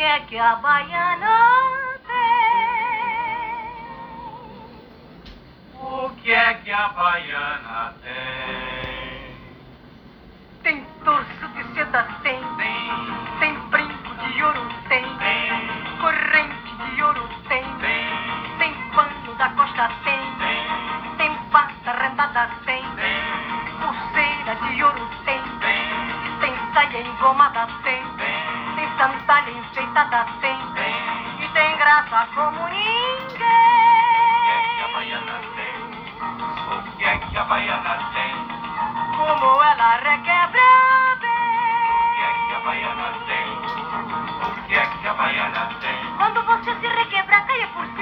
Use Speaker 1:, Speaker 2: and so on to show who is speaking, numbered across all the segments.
Speaker 1: que é que a baiana tem?
Speaker 2: O que é que a baiana tem?
Speaker 1: Tem torso de seda, Tem
Speaker 2: tem.
Speaker 1: tem, pata rendada, tem. Pulseira de ouro, tem.
Speaker 2: tem,
Speaker 1: saia engomada, tem.
Speaker 2: tem,
Speaker 1: sandália enfeitada, tem. E tem graça como ninguém.
Speaker 2: O que é que a baiana tem?
Speaker 1: Como ela requebra
Speaker 2: O que é
Speaker 1: bem.
Speaker 2: que a baiana tem? O que é que a baiana tem?
Speaker 1: Quando você se requebrar, caia por cima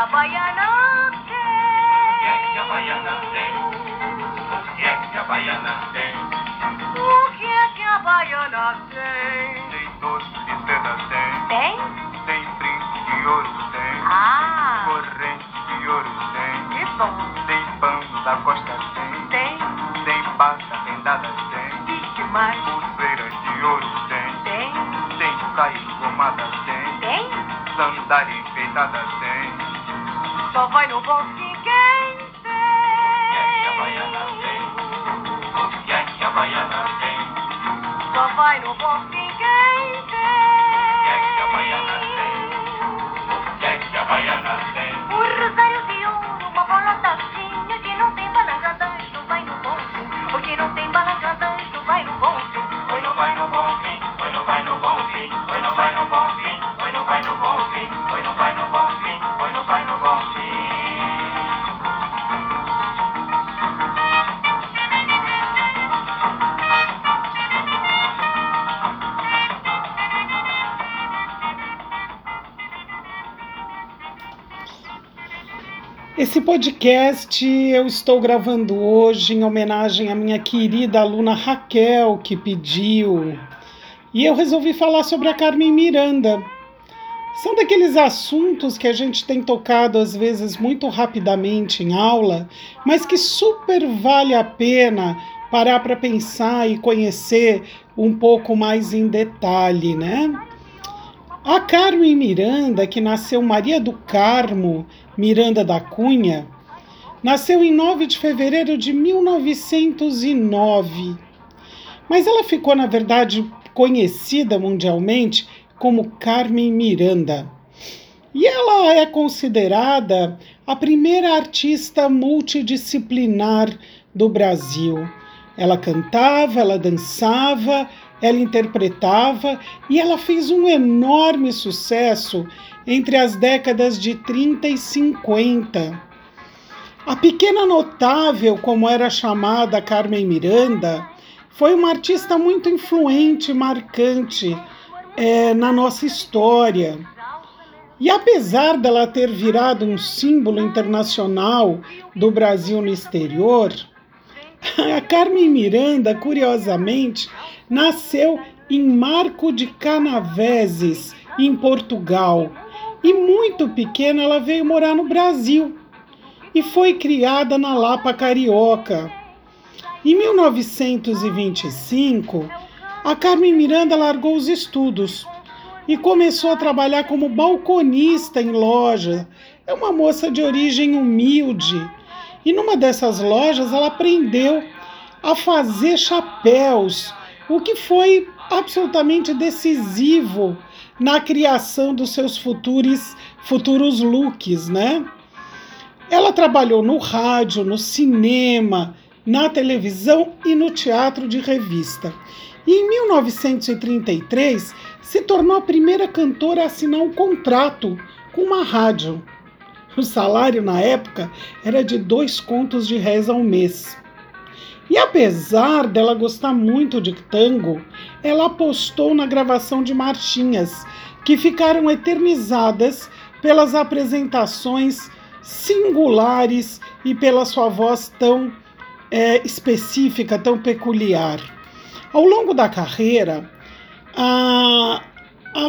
Speaker 2: o que é que a baiana O que é que a tem?
Speaker 1: baiana tem?
Speaker 2: O que é que a baiana tem?
Speaker 1: O que é que a baiana tem?
Speaker 2: Tem doce de seda, tem.
Speaker 1: Tem?
Speaker 2: Tem brinco de ouro, tem.
Speaker 1: Ah,
Speaker 2: Corrente de ouro, tem.
Speaker 1: que bom.
Speaker 2: Tem pano da costa, tem.
Speaker 1: Tem?
Speaker 2: Tem pata rendada, tem.
Speaker 1: E que mais?
Speaker 2: Pulseira de ouro, tem.
Speaker 1: Tem?
Speaker 2: Tem saia engomada, tem.
Speaker 1: Tem?
Speaker 2: Sandália enfeitada, tem.
Speaker 1: Só vai no fim quem
Speaker 2: que a baiana tem? O que é que a baiana tem?
Speaker 1: tem. Só vai no fim quem
Speaker 2: O que é que a baiana tem? O que é que a tem?
Speaker 3: Esse podcast eu estou gravando hoje em homenagem à minha querida aluna Raquel, que pediu. E eu resolvi falar sobre a Carmen Miranda. São daqueles assuntos que a gente tem tocado às vezes muito rapidamente em aula, mas que super vale a pena parar para pensar e conhecer um pouco mais em detalhe, né? A Carmen Miranda, que nasceu Maria do Carmo Miranda da Cunha, nasceu em 9 de fevereiro de 1909. Mas ela ficou, na verdade, conhecida mundialmente como Carmen Miranda. E ela é considerada a primeira artista multidisciplinar do Brasil. Ela cantava, ela dançava, ela interpretava e ela fez um enorme sucesso entre as décadas de 30 e 50. A pequena notável, como era chamada Carmen Miranda, foi uma artista muito influente marcante é, na nossa história. E apesar dela ter virado um símbolo internacional do Brasil no exterior, a Carmen Miranda, curiosamente, nasceu em Marco de Canaveses, em Portugal. E muito pequena ela veio morar no Brasil e foi criada na Lapa Carioca. Em 1925, a Carmen Miranda largou os estudos e começou a trabalhar como balconista em loja. É uma moça de origem humilde. E numa dessas lojas ela aprendeu a fazer chapéus, o que foi absolutamente decisivo na criação dos seus futuros, futuros looks, né? Ela trabalhou no rádio, no cinema, na televisão e no teatro de revista. E em 1933 se tornou a primeira cantora a assinar um contrato com uma rádio. O salário na época era de dois contos de réis ao mês. E apesar dela gostar muito de tango, ela apostou na gravação de marchinhas, que ficaram eternizadas pelas apresentações singulares e pela sua voz tão é, específica, tão peculiar. Ao longo da carreira, a,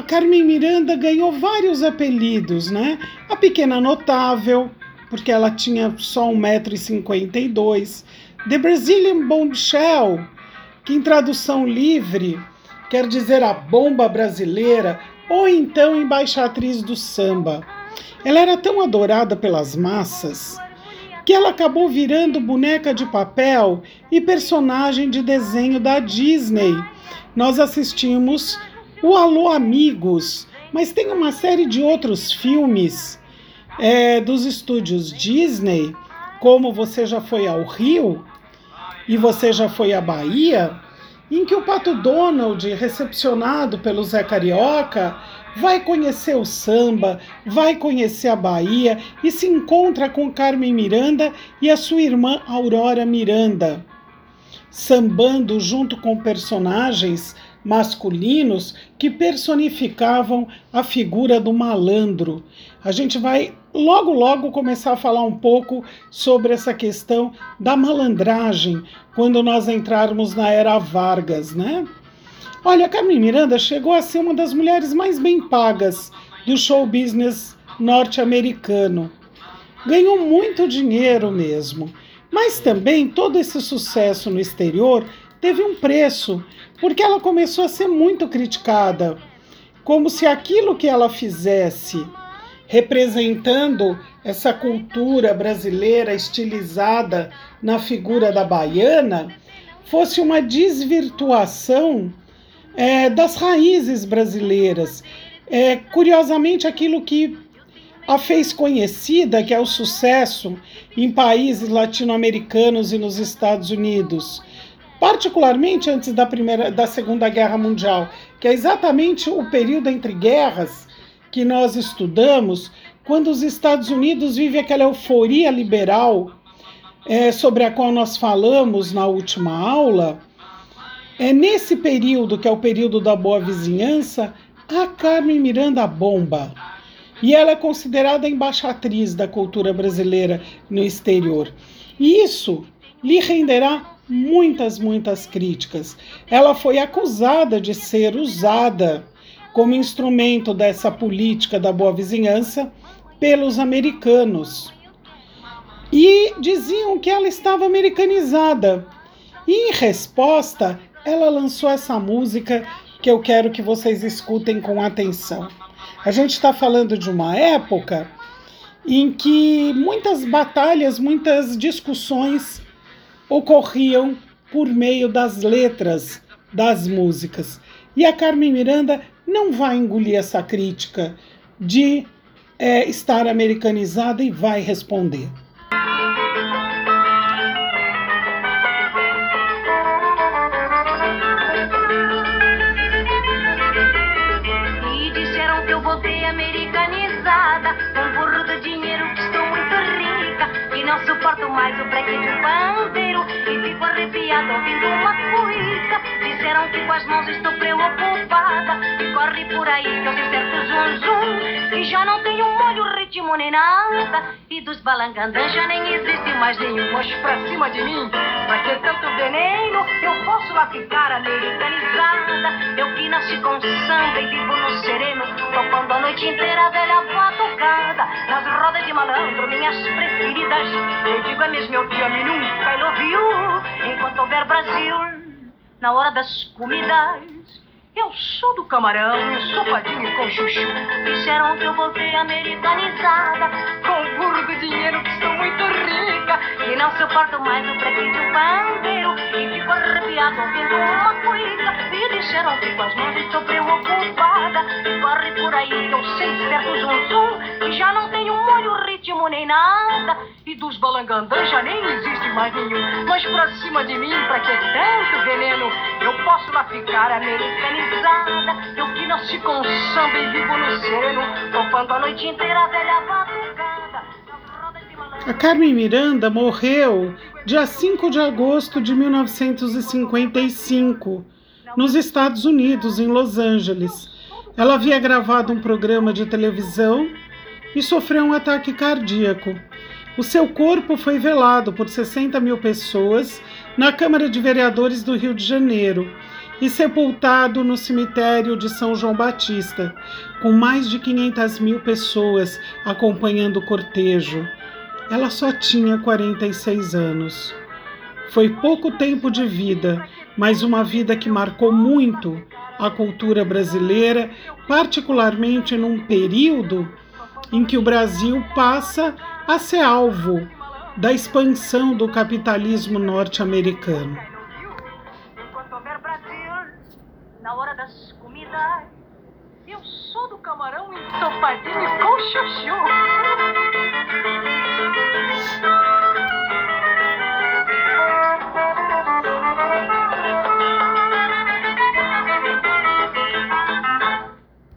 Speaker 3: a Carmen Miranda ganhou vários apelidos, né? A Pequena Notável, porque ela tinha só 1,52m. The Brazilian Bombshell, que em tradução livre quer dizer a bomba brasileira, ou então embaixatriz do samba. Ela era tão adorada pelas massas que ela acabou virando boneca de papel e personagem de desenho da Disney. Nós assistimos o Alô Amigos, mas tem uma série de outros filmes é, dos estúdios Disney, como Você Já Foi ao Rio e Você Já Foi à Bahia, em que o Pato Donald, recepcionado pelo Zé Carioca, vai conhecer o samba, vai conhecer a Bahia e se encontra com Carmen Miranda e a sua irmã Aurora Miranda, sambando junto com personagens masculinos que personificavam a figura do malandro. A gente vai logo logo começar a falar um pouco sobre essa questão da malandragem quando nós entrarmos na era Vargas, né? Olha, Carmen Miranda chegou a ser uma das mulheres mais bem pagas do show business norte-americano. Ganhou muito dinheiro mesmo. Mas também todo esse sucesso no exterior teve um preço, porque ela começou a ser muito criticada, como se aquilo que ela fizesse representando essa cultura brasileira estilizada na figura da baiana fosse uma desvirtuação é, das raízes brasileiras. É, curiosamente, aquilo que a fez conhecida, que é o sucesso em países latino-americanos e nos Estados Unidos, particularmente antes da primeira, da Segunda Guerra Mundial, que é exatamente o período entre guerras que nós estudamos, quando os Estados Unidos vivem aquela euforia liberal é, sobre a qual nós falamos na última aula é nesse período, que é o período da boa vizinhança, a Carmen Miranda bomba. E ela é considerada embaixatriz da cultura brasileira no exterior. E isso lhe renderá muitas, muitas críticas. Ela foi acusada de ser usada como instrumento dessa política da boa vizinhança pelos americanos. E diziam que ela estava americanizada. E em resposta, ela lançou essa música que eu quero que vocês escutem com atenção. A gente está falando de uma época em que muitas batalhas, muitas discussões ocorriam por meio das letras das músicas. E a Carmen Miranda não vai engolir essa crítica de é, estar americanizada e vai responder.
Speaker 1: Ouvindo uma cuica. Disseram que com as mãos estou preocupada. E corre por aí que eu certo zum zum. Que já não tenho molho, ritmo nem nada. E dos balangandãs já nem existe mais nenhum. Mas pra cima de mim, pra ter tanto veneno? Eu posso lá ficar americanizada Eu que nasci com samba e vivo no sereno. Topando a noite inteira velha Nas rodas de malandro, minhas preferidas. Eu digo é mesmo, eu te amo e nunca I love you Enquanto houver Brasil Na hora das comidas eu sou do camarão, sopadinho com chuchu. Disseram que eu voltei americanizada, não suporto mais o preguinho do pandeiro. E fico arrepiado ouvindo uma cuica. E disseram que com as mãos estou preocupada. E corre por aí eu sei certo zum. E já não tenho molho, ritmo nem nada. E dos balangandãs já nem existe mais nenhum. Mas pra cima de mim, pra que tanto veneno? Eu posso lá ficar americanizada. Eu que nasci com samba e vivo no sereno, topando a noite inteira a velha batucada.
Speaker 3: A Carmen Miranda morreu dia 5 de agosto de 1955, nos Estados Unidos, em Los Angeles. Ela havia gravado um programa de televisão e sofreu um ataque cardíaco. O seu corpo foi velado por 60 mil pessoas na Câmara de Vereadores do Rio de Janeiro e sepultado no cemitério de São João Batista, com mais de 500 mil pessoas acompanhando o cortejo. Ela só tinha 46 anos. Foi pouco tempo de vida, mas uma vida que marcou muito a cultura brasileira, particularmente num período em que o Brasil passa a ser alvo da expansão do capitalismo norte-americano.
Speaker 1: Na hora das comidas, eu sou do camarão e estou partindo com chuchu.